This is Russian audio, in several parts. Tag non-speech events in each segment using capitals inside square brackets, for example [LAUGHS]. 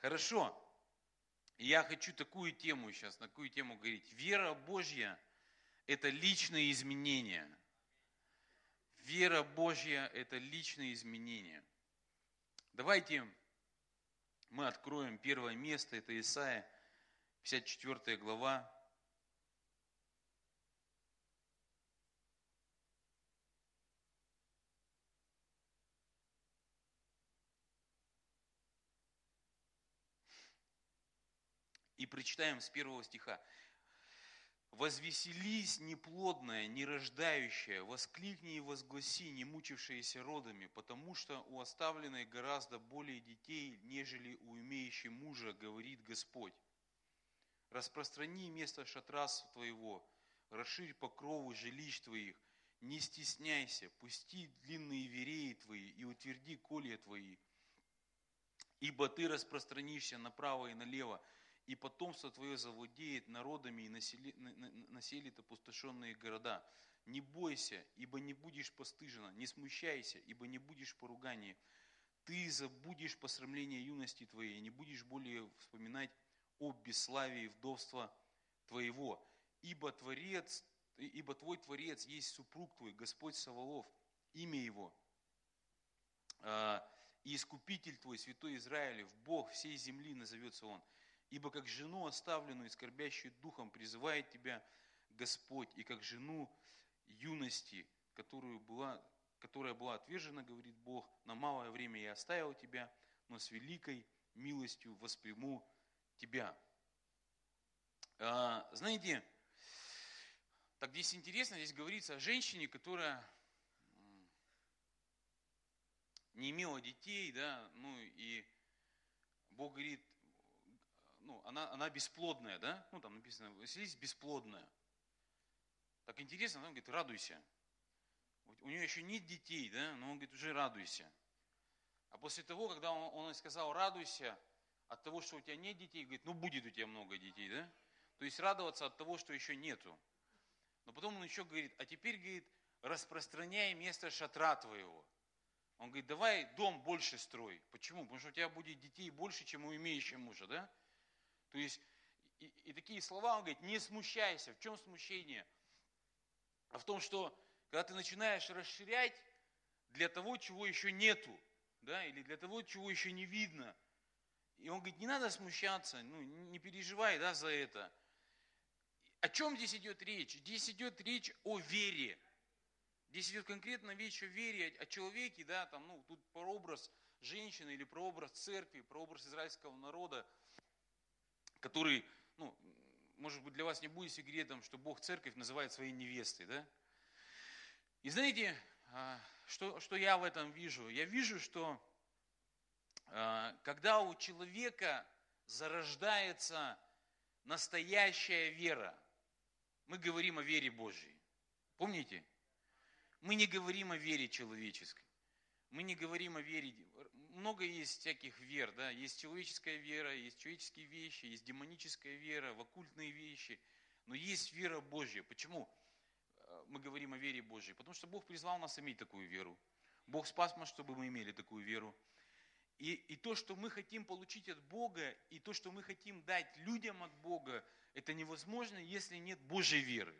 Хорошо. Я хочу такую тему сейчас, на такую тему говорить. Вера Божья – это личные изменения. Вера Божья – это личные изменения. Давайте мы откроем первое место, это Исаия, 54 глава, И прочитаем с первого стиха. «Возвеселись, неплодная, нерождающая, воскликни и возгласи, не мучившиеся родами, потому что у оставленной гораздо более детей, нежели у имеющей мужа, говорит Господь. Распространи место шатра твоего, расширь покровы жилищ твоих, не стесняйся, пусти длинные вереи твои и утверди колья твои, ибо ты распространишься направо и налево, и потомство твое завладеет народами и насели, населит опустошенные города. Не бойся, ибо не будешь постыжена, не смущайся, ибо не будешь поругания. Ты забудешь посрамление юности твоей, не будешь более вспоминать о бесславии вдовства твоего. Ибо, творец, ибо твой Творец есть супруг твой, Господь Саволов, имя его. А, и Искупитель твой, Святой Израилев, Бог всей земли назовется он. Ибо как жену оставленную и скорбящую духом призывает тебя Господь, и как жену юности, которую была, которая была отвержена, говорит Бог, на малое время я оставил тебя, но с великой милостью восприму тебя. А, знаете, так здесь интересно, здесь говорится о женщине, которая не имела детей, да, ну и Бог говорит, ну, она, она бесплодная, да? Ну, там написано, веселись бесплодная. Так интересно, он говорит, радуйся. У нее еще нет детей, да, но он говорит, уже радуйся. А после того, когда он, он сказал, радуйся от того, что у тебя нет детей, говорит, ну будет у тебя много детей, да? То есть радоваться от того, что еще нету. Но потом он еще говорит, а теперь, говорит, распространяй место шатра твоего. Он говорит, давай дом больше строй. Почему? Потому что у тебя будет детей больше, чем у имеющего мужа, да? То есть, и, и такие слова, он говорит, не смущайся. В чем смущение? А в том, что когда ты начинаешь расширять для того, чего еще нету, да, или для того, чего еще не видно. И он говорит, не надо смущаться, ну, не переживай да, за это. О чем здесь идет речь? Здесь идет речь о вере. Здесь идет конкретно речь о вере, о человеке, да, там, ну, тут прообраз женщины или прообраз церкви, прообраз израильского народа – который, ну, может быть, для вас не будет секретом, что Бог церковь называет своей невестой, да? И знаете, а, что, что я в этом вижу? Я вижу, что а, когда у человека зарождается настоящая вера, мы говорим о вере Божьей. Помните? Мы не говорим о вере человеческой. Мы не говорим о вере много есть всяких вер, да, есть человеческая вера, есть человеческие вещи, есть демоническая вера, в оккультные вещи, но есть вера Божья. Почему э, мы говорим о вере Божьей? Потому что Бог призвал нас иметь такую веру. Бог спас нас, чтобы мы имели такую веру. И, и то, что мы хотим получить от Бога, и то, что мы хотим дать людям от Бога, это невозможно, если нет Божьей веры.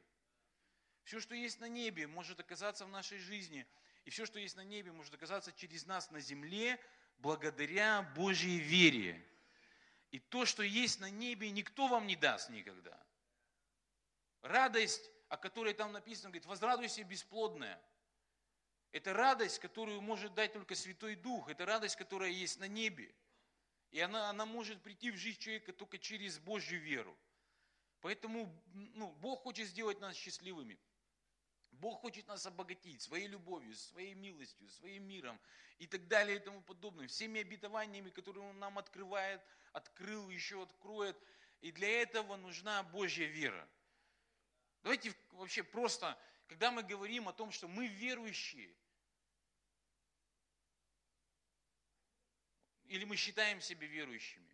Все, что есть на небе, может оказаться в нашей жизни, и все, что есть на небе, может оказаться через нас на земле, благодаря Божьей вере. И то, что есть на небе, никто вам не даст никогда. Радость, о которой там написано, говорит, возрадуйся бесплодная. Это радость, которую может дать только Святой Дух. Это радость, которая есть на небе. И она, она может прийти в жизнь человека только через Божью веру. Поэтому ну, Бог хочет сделать нас счастливыми. Бог хочет нас обогатить своей любовью, своей милостью, своим миром и так далее и тому подобное. Всеми обетованиями, которые Он нам открывает, открыл, еще откроет. И для этого нужна Божья вера. Давайте вообще просто, когда мы говорим о том, что мы верующие, или мы считаем себя верующими,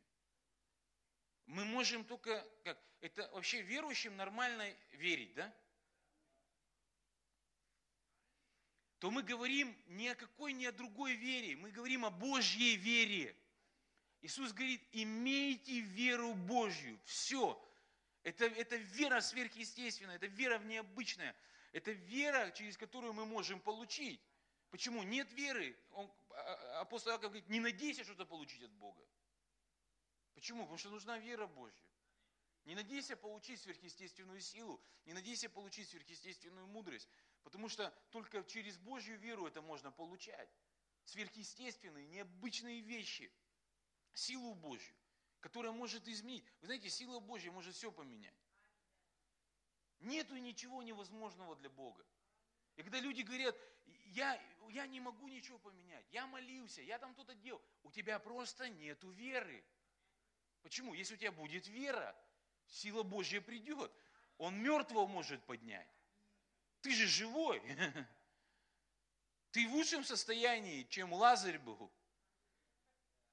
мы можем только, как, это вообще верующим нормально верить, да? То мы говорим ни о какой, ни о другой вере. Мы говорим о Божьей вере. Иисус говорит, имейте веру Божью. Все. Это, это вера сверхъестественная, это вера необычная. Это вера, через которую мы можем получить. Почему? Нет веры. Он, а, а, апостол Иаков говорит, не надейся что-то получить от Бога. Почему? Потому что нужна вера Божья. Не надейся получить сверхъестественную силу, не надейся получить сверхъестественную мудрость, потому что только через Божью веру это можно получать. Сверхъестественные, необычные вещи, силу Божью, которая может изменить. Вы знаете, сила Божья может все поменять. Нету ничего невозможного для Бога. И когда люди говорят, я, я не могу ничего поменять, я молился, я там что-то делал, у тебя просто нету веры. Почему? Если у тебя будет вера, сила Божья придет. Он мертвого может поднять. Ты же живой. [LAUGHS] Ты в лучшем состоянии, чем Лазарь был.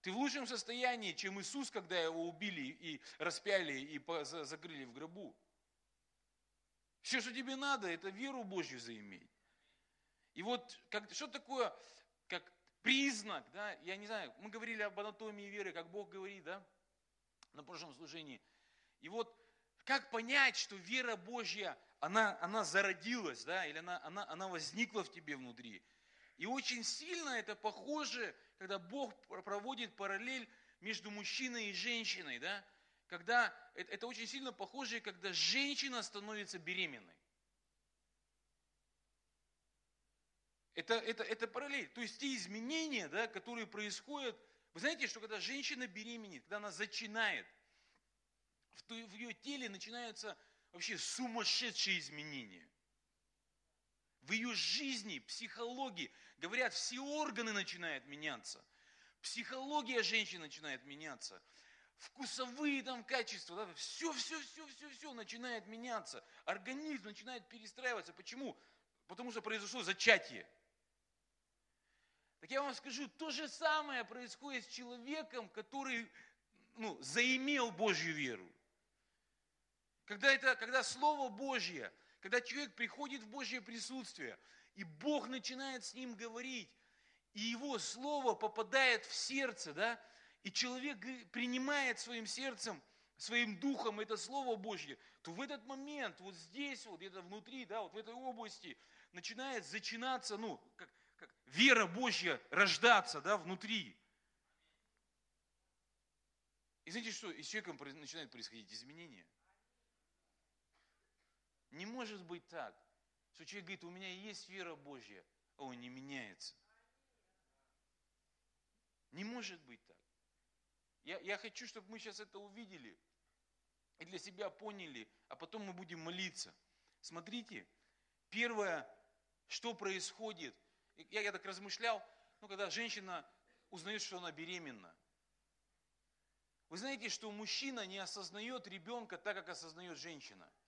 Ты в лучшем состоянии, чем Иисус, когда его убили и распяли и закрыли в гробу. Все, что тебе надо, это веру Божью заиметь. И вот как, что такое, как признак, да, я не знаю, мы говорили об анатомии веры, как Бог говорит, да, на прошлом служении – и вот как понять, что вера Божья, она, она зародилась, да, или она, она, она возникла в тебе внутри. И очень сильно это похоже, когда Бог проводит параллель между мужчиной и женщиной, да, когда это, очень сильно похоже, когда женщина становится беременной. Это, это, это параллель. То есть те изменения, да, которые происходят. Вы знаете, что когда женщина беременеет, когда она зачинает – в ее теле начинаются вообще сумасшедшие изменения. В ее жизни, психологии, говорят, все органы начинают меняться. Психология женщины начинает меняться. Вкусовые там качества, да, все, все, все, все, все начинает меняться. Организм начинает перестраиваться. Почему? Потому что произошло зачатие. Так я вам скажу, то же самое происходит с человеком, который ну, заимел Божью веру. Когда, это, когда Слово Божье, когда человек приходит в Божье присутствие, и Бог начинает с ним говорить, и его Слово попадает в сердце, да, и человек принимает своим сердцем, своим духом это Слово Божье, то в этот момент, вот здесь, вот где-то внутри, да, вот в этой области, начинает зачинаться, ну, как, как вера Божья рождаться, да, внутри. И знаете что, и с человеком начинают происходить изменения – не может быть так, что человек говорит, у меня есть вера Божья, а он не меняется. Не может быть так. Я, я хочу, чтобы мы сейчас это увидели и для себя поняли, а потом мы будем молиться. Смотрите, первое, что происходит, я, я так размышлял, ну, когда женщина узнает, что она беременна. Вы знаете, что мужчина не осознает ребенка так, как осознает женщина –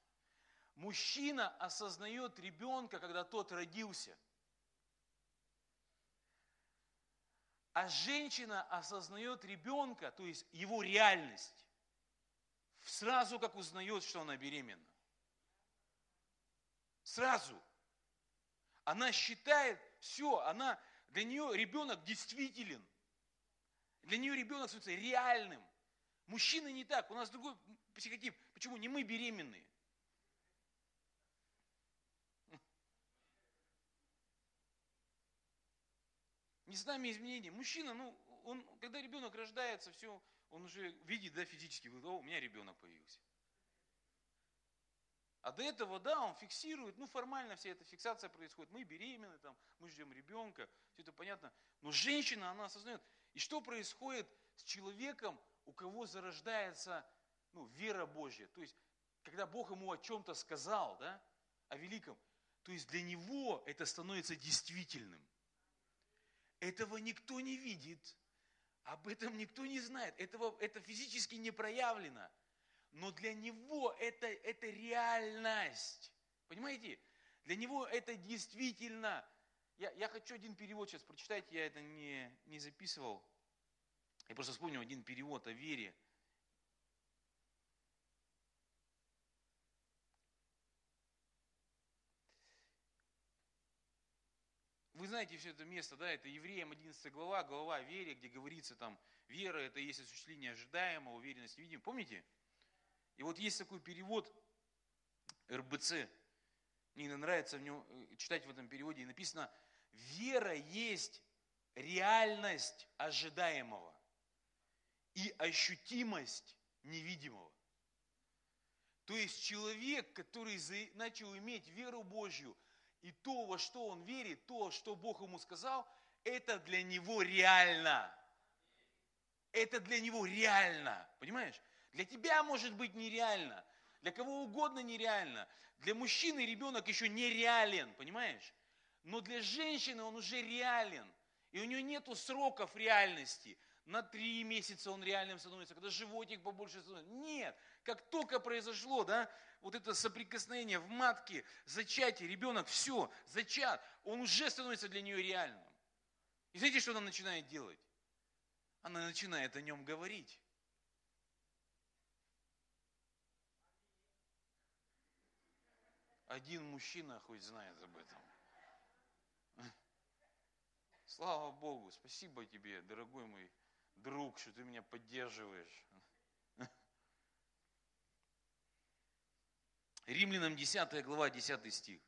Мужчина осознает ребенка, когда тот родился. А женщина осознает ребенка, то есть его реальность, сразу как узнает, что она беременна. Сразу. Она считает, все, она, для нее ребенок действителен. Для нее ребенок становится реальным. Мужчина не так, у нас другой психотип. Почему? Не мы беременные. Нами изменений. Мужчина, ну, он, когда ребенок рождается, все, он уже видит, да, физически, говорит, о, у меня ребенок появился. А до этого, да, он фиксирует, ну, формально вся эта фиксация происходит. Мы беременны, там, мы ждем ребенка, все это понятно. Но женщина, она осознает. И что происходит с человеком, у кого зарождается, ну, вера Божья? То есть, когда Бог ему о чем-то сказал, да, о великом, то есть для него это становится действительным. Этого никто не видит, об этом никто не знает, этого, это физически не проявлено. Но для него это, это реальность. Понимаете? Для него это действительно. Я, я хочу один перевод сейчас прочитать, я это не, не записывал. Я просто вспомнил один перевод о вере. Вы знаете все это место, да, это Евреям 11 глава, глава вере, где говорится там, вера это есть осуществление ожидаемого, уверенность видим. Помните? И вот есть такой перевод РБЦ, мне нравится в нем, э, читать в этом переводе, и написано, вера есть реальность ожидаемого и ощутимость невидимого. То есть человек, который начал иметь веру Божью, и то, во что он верит, то, что Бог ему сказал, это для него реально. Это для него реально. Понимаешь? Для тебя может быть нереально. Для кого угодно нереально. Для мужчины ребенок еще нереален. Понимаешь? Но для женщины он уже реален. И у нее нету сроков реальности. На три месяца он реальным становится, когда животик побольше становится. Нет, как только произошло, да, вот это соприкосновение в матке, зачатие, ребенок, все, зачат, он уже становится для нее реальным. И знаете, что она начинает делать? Она начинает о нем говорить. Один мужчина хоть знает об этом. Слава Богу, спасибо тебе, дорогой мой друг, что ты меня поддерживаешь. Римлянам 10 глава, 10 стих.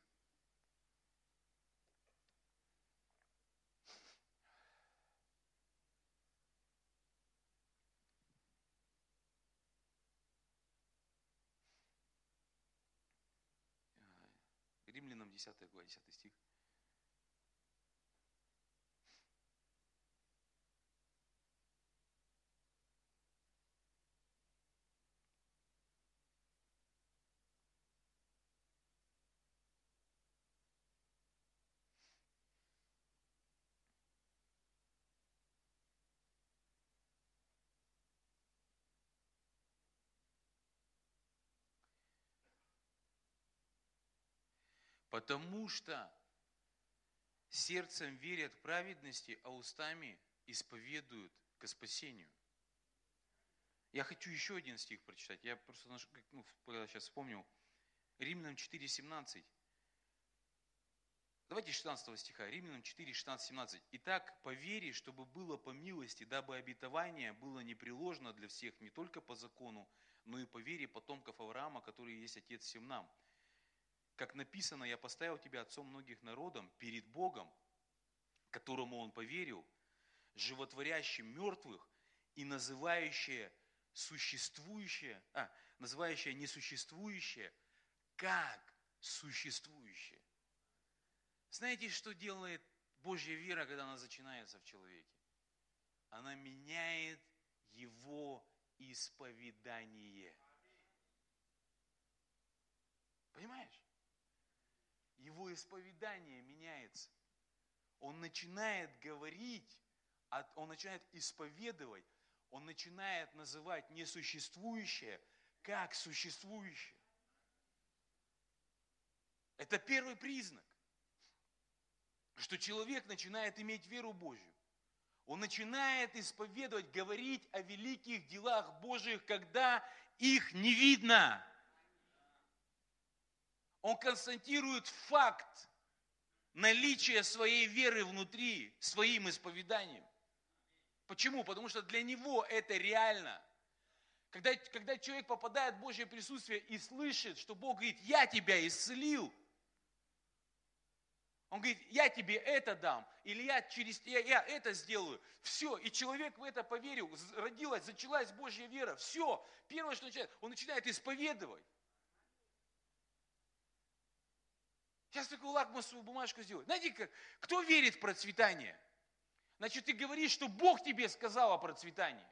Римлянам 10 глава, 10 стих. Потому что сердцем верят к праведности, а устами исповедуют к спасению. Я хочу еще один стих прочитать. Я просто ну, сейчас вспомнил. Римлянам 4,17. Давайте 16 стиха. Римлянам 4, 16, 17. «Итак, по вере, чтобы было по милости, дабы обетование было непреложно для всех, не только по закону, но и по вере потомков Авраама, который есть Отец всем нам» как написано, я поставил тебя отцом многих народов перед Богом, которому он поверил, животворящим мертвых и называющее существующее, а, называющее несуществующее, как существующее. Знаете, что делает Божья вера, когда она начинается в человеке? Она меняет его исповедание. Понимаешь? Его исповедание меняется. Он начинает говорить, он начинает исповедовать, он начинает называть несуществующее как существующее. Это первый признак, что человек начинает иметь веру Божью. Он начинает исповедовать, говорить о великих делах Божьих, когда их не видно. Он констатирует факт наличия своей веры внутри, своим исповеданием. Почему? Потому что для него это реально. Когда, когда человек попадает в Божье присутствие и слышит, что Бог говорит, я тебя исцелил, он говорит, я тебе это дам, или я через я, я это сделаю. Все, и человек в это поверил, родилась, зачалась Божья вера. Все, первое, что начинает, он начинает исповедовать. Сейчас такую лакмусовую бумажку сделаю. Знаете, как, кто верит в процветание? Значит, ты говоришь, что Бог тебе сказал о процветании.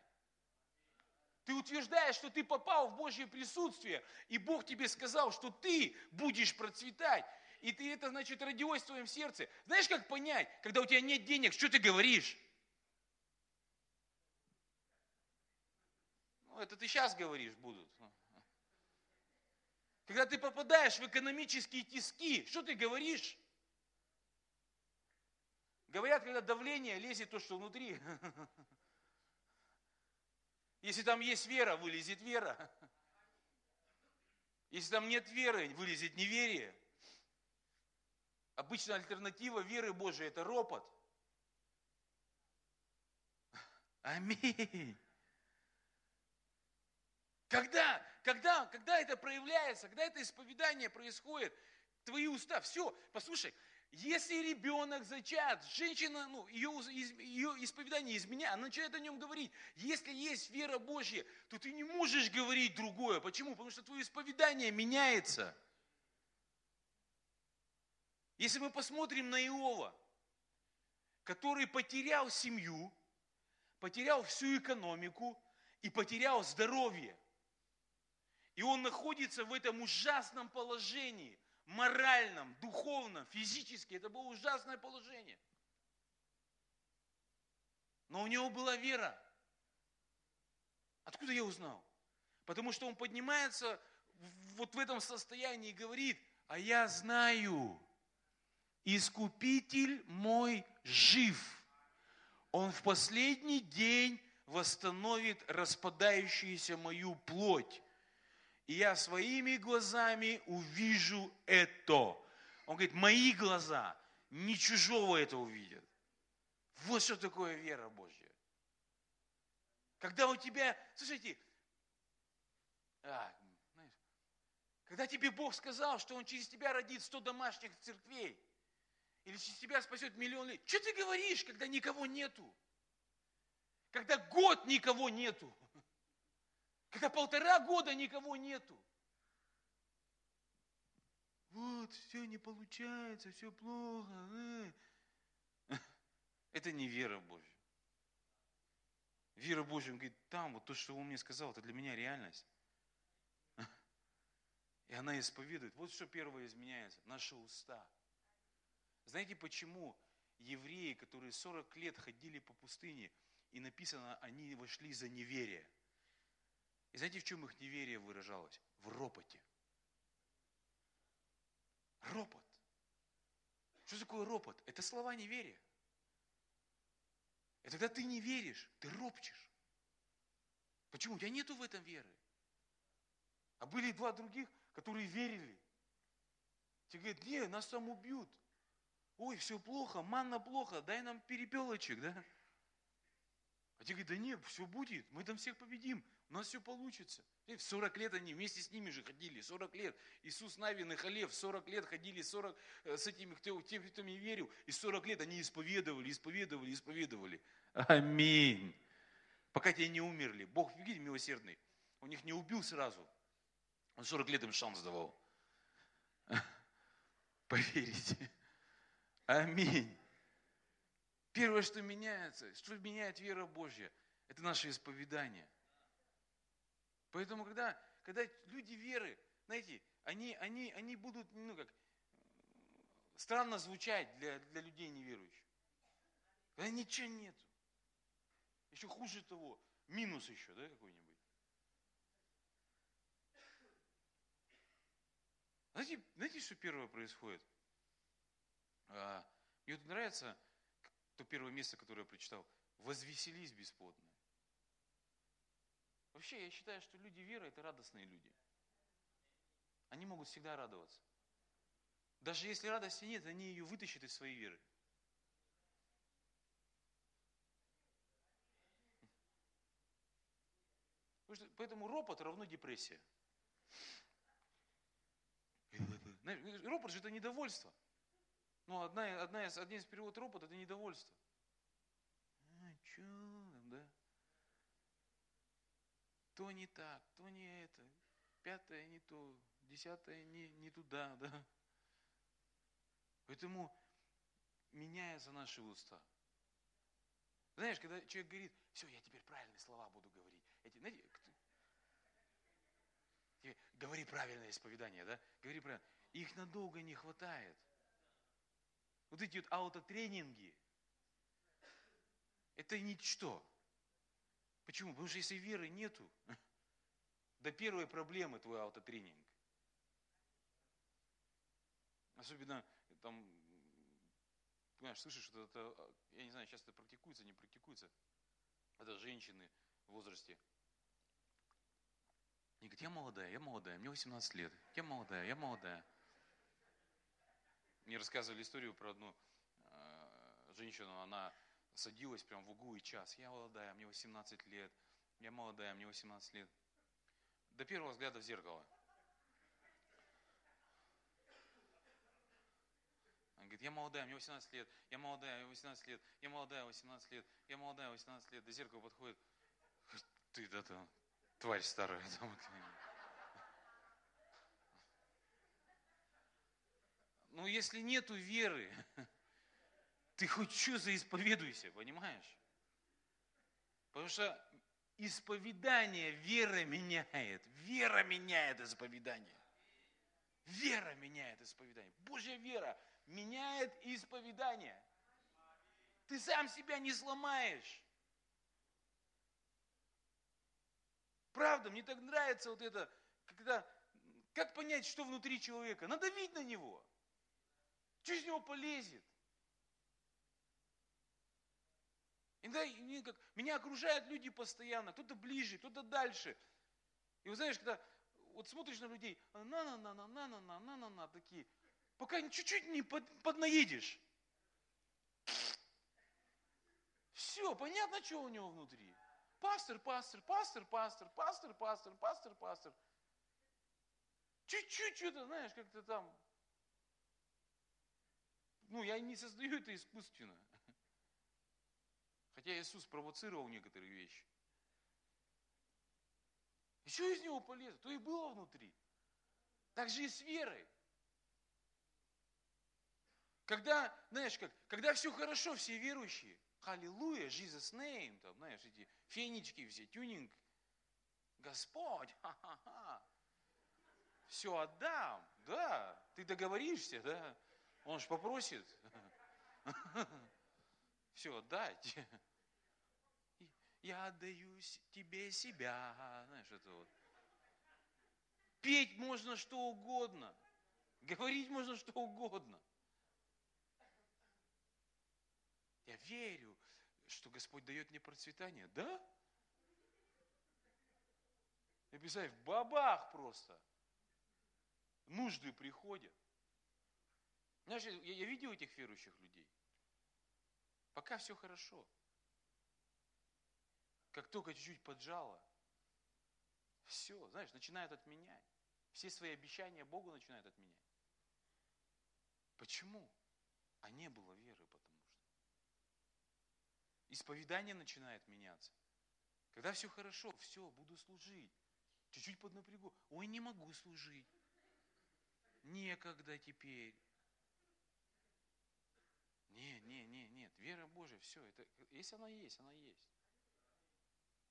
Ты утверждаешь, что ты попал в Божье присутствие, и Бог тебе сказал, что ты будешь процветать. И ты это, значит, родилось в твоем сердце. Знаешь, как понять, когда у тебя нет денег, что ты говоришь? Ну, это ты сейчас говоришь будут. Когда ты попадаешь в экономические тиски, что ты говоришь? Говорят, когда давление лезет то, что внутри. [LAUGHS] Если там есть вера, вылезет вера. Если там нет веры, вылезет неверие. Обычно альтернатива веры Божией – это ропот. [LAUGHS] Аминь. Когда, когда, когда это проявляется, когда это исповедание происходит, твои уста, все, послушай, если ребенок зачат, женщина, ну, ее, ее исповедание из меня, она начинает о нем говорить. Если есть вера Божья, то ты не можешь говорить другое. Почему? Потому что твое исповедание меняется. Если мы посмотрим на Иова, который потерял семью, потерял всю экономику и потерял здоровье. И он находится в этом ужасном положении, моральном, духовном, физически. Это было ужасное положение. Но у него была вера. Откуда я узнал? Потому что он поднимается вот в этом состоянии и говорит, а я знаю, Искупитель мой жив. Он в последний день восстановит распадающуюся мою плоть. И я своими глазами увижу это. Он говорит, мои глаза не чужого это увидят. Вот что такое вера Божья. Когда у тебя, слушайте, а, знаешь, когда тебе Бог сказал, что Он через тебя родит сто домашних церквей, или через тебя спасет миллион лет. Что ты говоришь, когда никого нету? Когда год никого нету? Когда полтора года никого нету? Вот, все не получается, все плохо. Э. [LAUGHS] Это не вера Божья. Вера Божья, он говорит, там вот то, что он мне сказал, это для меня реальность. [LAUGHS] И она исповедует. Вот что первое изменяется. Наши уста. Знаете, почему евреи, которые 40 лет ходили по пустыне, и написано, они вошли за неверие. И знаете, в чем их неверие выражалось? В ропоте. Ропот. Что такое ропот? Это слова неверия. Это когда ты не веришь, ты ропчешь. Почему? У тебя нету в этом веры. А были два других, которые верили. Те говорят, не, нас там убьют. Ой, все плохо, манна плохо, дай нам перепелочек, да? А те говорят, да нет, все будет, мы там всех победим, у нас все получится. И в 40 лет они вместе с ними же ходили, 40 лет. Иисус Навин и Халев 40 лет ходили 40, э, с этими, кто, тем, кто не верил. И 40 лет они исповедовали, исповедовали, исповедовали. Аминь. Пока те не умерли. Бог, видите, милосердный. Он их не убил сразу. Он 40 лет им шанс давал. [LAUGHS] Поверите. Аминь. Первое, что меняется, что меняет вера Божья, это наше исповедание. Поэтому, когда, когда люди веры, знаете, они, они, они будут, ну как, странно звучать для, для людей неверующих. Когда ничего нету. Еще хуже того, минус еще, да, какой-нибудь. Знаете, знаете, что первое происходит? А, мне вот нравится то первое место, которое я прочитал. Возвеселись бесплодные. Вообще, я считаю, что люди веры – это радостные люди. Они могут всегда радоваться. Даже если радости нет, они ее вытащат из своей веры. Поэтому ропот равно депрессия. Ропот же это недовольство. Ну, одна, одна из, один из переводов ропот – это недовольство. А, да? То не так, то не это, пятое не то, десятое не, не туда, [LAUGHS] да? Поэтому меняются наши уста. Знаешь, когда человек говорит, все, я теперь правильные слова буду говорить. Эти, знаете, говори правильное исповедание, да? Говори правильно. Их надолго не хватает. Вот эти вот аутотренинги, это ничто. Почему? Потому что если веры нету, [LAUGHS] до первой проблемы твой аутотренинг. Особенно там, понимаешь, слышишь, что это, я не знаю, сейчас это практикуется, не практикуется. Это женщины в возрасте. Они говорят, я молодая, я молодая, мне 18 лет, я молодая, я молодая. Мне рассказывали историю про одну э, женщину, она садилась прям в углу и час. Я молодая, мне 18 лет. Я молодая, мне 18 лет. До первого взгляда в зеркало. Она говорит, я молодая, мне 18 лет, я молодая, мне 18 лет, я молодая, 18 лет, я молодая, 18 лет. До зеркала подходит, ты да там, тварь старая. [LAUGHS] Ну, если нету веры, [LAUGHS] ты хоть что заисповедуйся, понимаешь? Потому что исповедание вера меняет. Вера меняет исповедание. Вера меняет исповедание. Божья вера меняет исповедание. Ты сам себя не сломаешь. Правда, мне так нравится вот это, когда, как понять, что внутри человека? Надавить на него. Что из него полезет? Иногда меня окружают люди постоянно, кто-то ближе, кто-то дальше. И вы знаешь, когда вот смотришь на людей, на-на-на-на-на-на-на-на-на, такие, пока чуть-чуть не под, поднаедешь. Все, понятно, что у него внутри. Пастор, пастор, пастор, пастор, пастор, пастор, пастор, пастор. Чуть-чуть что-то, знаешь, как-то там. Ну, я не создаю это искусственно. Хотя Иисус провоцировал некоторые вещи. И что из него полезно? То и было внутри. Так же и с верой. Когда, знаешь, как, когда все хорошо, все верующие, Аллилуйя, Jesus name, там, знаешь, эти фенечки все, тюнинг, Господь, ха-ха-ха, все отдам, да, ты договоришься, да, он же попросит, [LAUGHS] все отдать. Я отдаю тебе себя, знаешь, это вот. Петь можно что угодно, говорить можно что угодно. Я верю, что Господь дает мне процветание. Да? И представь, в бабах просто. Нужды приходят. Знаешь, я, я видел этих верующих людей. Пока все хорошо. Как только чуть-чуть поджало, все, знаешь, начинают отменять. Все свои обещания Богу начинают отменять. Почему? А не было веры, потому что. Исповедание начинает меняться. Когда все хорошо, все, буду служить. Чуть-чуть поднапрягу. Ой, не могу служить. Некогда теперь. Не, не, не, нет. Вера Божия, все. Это, если она есть, она есть.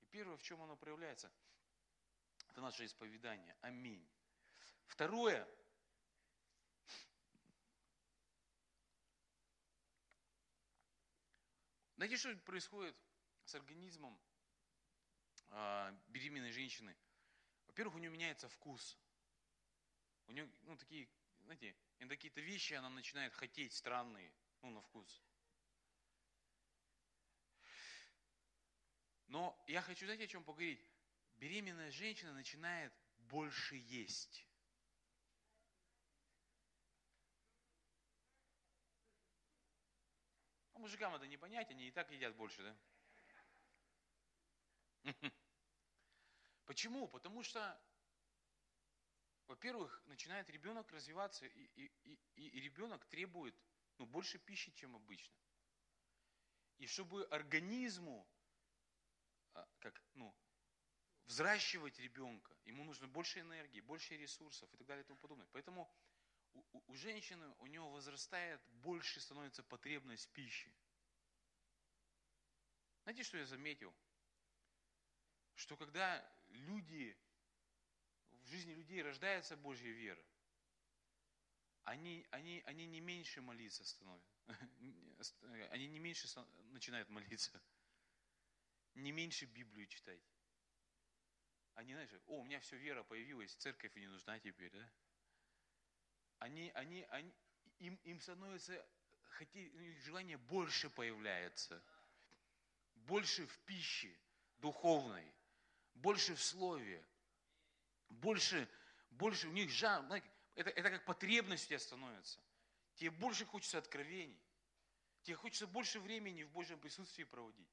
И первое, в чем оно проявляется, это наше исповедание. Аминь. Второе. Знаете, что происходит с организмом э, беременной женщины? Во-первых, у нее меняется вкус. У нее, ну, такие, знаете, какие-то вещи она начинает хотеть странные, ну, на вкус. Но я хочу, знаете, о чем поговорить? Беременная женщина начинает больше есть. А мужикам это не понять, они и так едят больше, да? [LAUGHS] Почему? Потому что, во-первых, начинает ребенок развиваться, и, и, и, и ребенок требует ну, больше пищи, чем обычно. И чтобы организму а, как, ну, взращивать ребенка, ему нужно больше энергии, больше ресурсов и так далее и тому подобное. Поэтому у, у женщины, у нее возрастает, больше становится потребность пищи. Знаете, что я заметил? Что когда люди, в жизни людей рождается Божья вера, они, они, они не меньше молиться становятся, [LAUGHS] они не меньше начинают молиться не меньше Библию читать. Они, знаешь, о, у меня все вера появилась, церковь не нужна теперь, да? Они, они, они, им, им становится, хотя, желание больше появляется. Больше в пище духовной, больше в слове, больше, больше у них жар, знаете, это, это как потребность у тебя становится. Тебе больше хочется откровений. Тебе хочется больше времени в Божьем присутствии проводить.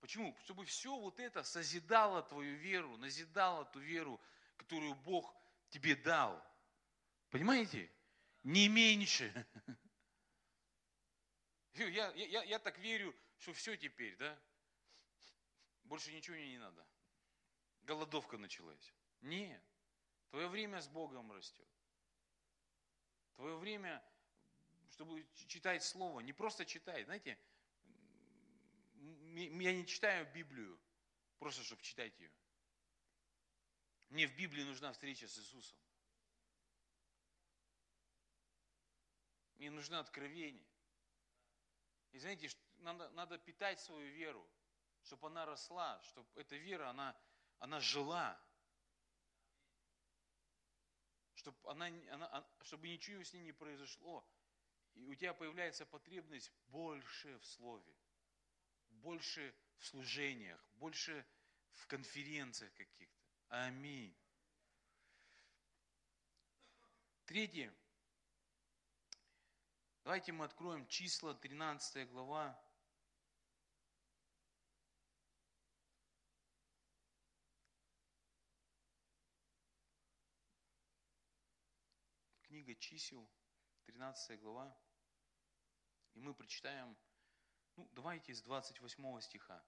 Почему? Чтобы все вот это созидало твою веру, назидало ту веру, которую Бог тебе дал. Понимаете? Не меньше. [LAUGHS] Я, я, я так верю, что все теперь, да? Больше ничего мне не надо. Голодовка началась. Нет. Твое время с Богом растет. Твое время, чтобы читать Слово, не просто читать. Знаете, я не читаю Библию, просто чтобы читать ее. Мне в Библии нужна встреча с Иисусом. Мне нужно откровение. И знаете, надо, надо питать свою веру, чтобы она росла, чтобы эта вера, она, она жила. Чтобы, она, она, чтобы ничего с ней не произошло. И у тебя появляется потребность больше в Слове, больше в служениях, больше в конференциях каких-то. Аминь. Третье. Давайте мы откроем числа, 13 глава. Книга чисел, 13 глава. И мы прочитаем, ну, давайте с 28 стиха.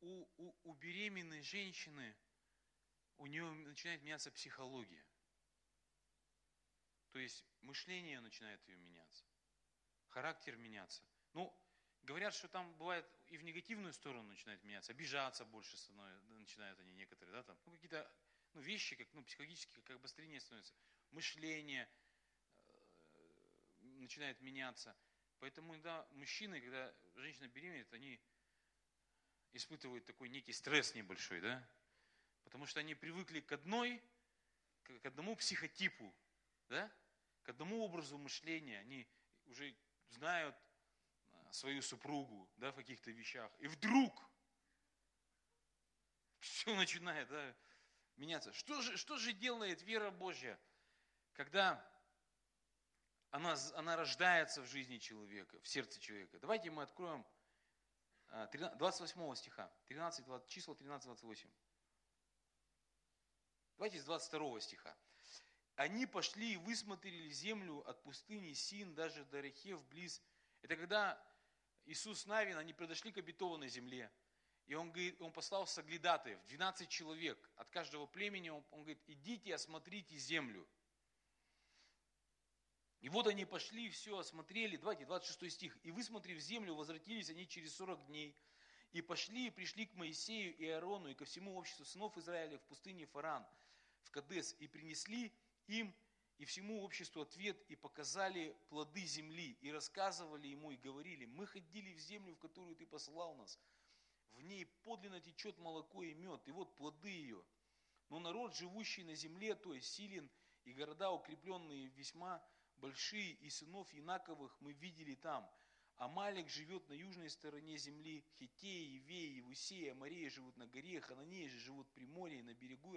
У, у, у беременной женщины, у нее начинает меняться психология. То есть мышление начинает ее меняться, характер меняться. Ну, говорят, что там бывает и в негативную сторону начинает меняться, обижаться больше становится, начинают они некоторые, да, там, ну, какие-то ну, вещи, как, ну, психологически, как, быстрее становятся. Мышление э, начинает меняться. Поэтому, да, мужчины, когда женщина беременеет, они испытывают такой некий стресс небольшой, да, потому что они привыкли к одной, к одному психотипу, да, к одному образу мышления, они уже знают свою супругу, да, в каких-то вещах. И вдруг все начинает, да, меняться. Что же, что же делает вера Божья, когда она, она рождается в жизни человека, в сердце человека? Давайте мы откроем 28 а, стиха, 13, 20, число 13-28. Давайте с 22 стиха они пошли и высмотрели землю от пустыни Син даже до Рехев близ. Это когда Иисус Навин, они подошли к обетованной земле. И он, говорит, он послал соглядатаев, 12 человек от каждого племени. Он, он говорит, идите, осмотрите землю. И вот они пошли, все осмотрели. Давайте, 26 стих. И высмотрев землю, возвратились они через 40 дней. И пошли и пришли к Моисею и Аарону и ко всему обществу сынов Израиля в пустыне Фаран, в Кадес. И принесли им и всему обществу ответ и показали плоды земли, и рассказывали ему, и говорили, мы ходили в землю, в которую ты послал нас, в ней подлинно течет молоко и мед, и вот плоды ее. Но народ, живущий на земле, то есть силен, и города, укрепленные весьма большие, и сынов Инаковых мы видели там. А Малик живет на южной стороне земли, Хитеи, Евеи, Евусеи, Амареи живут на горе, Хананеи же живут при море, на берегу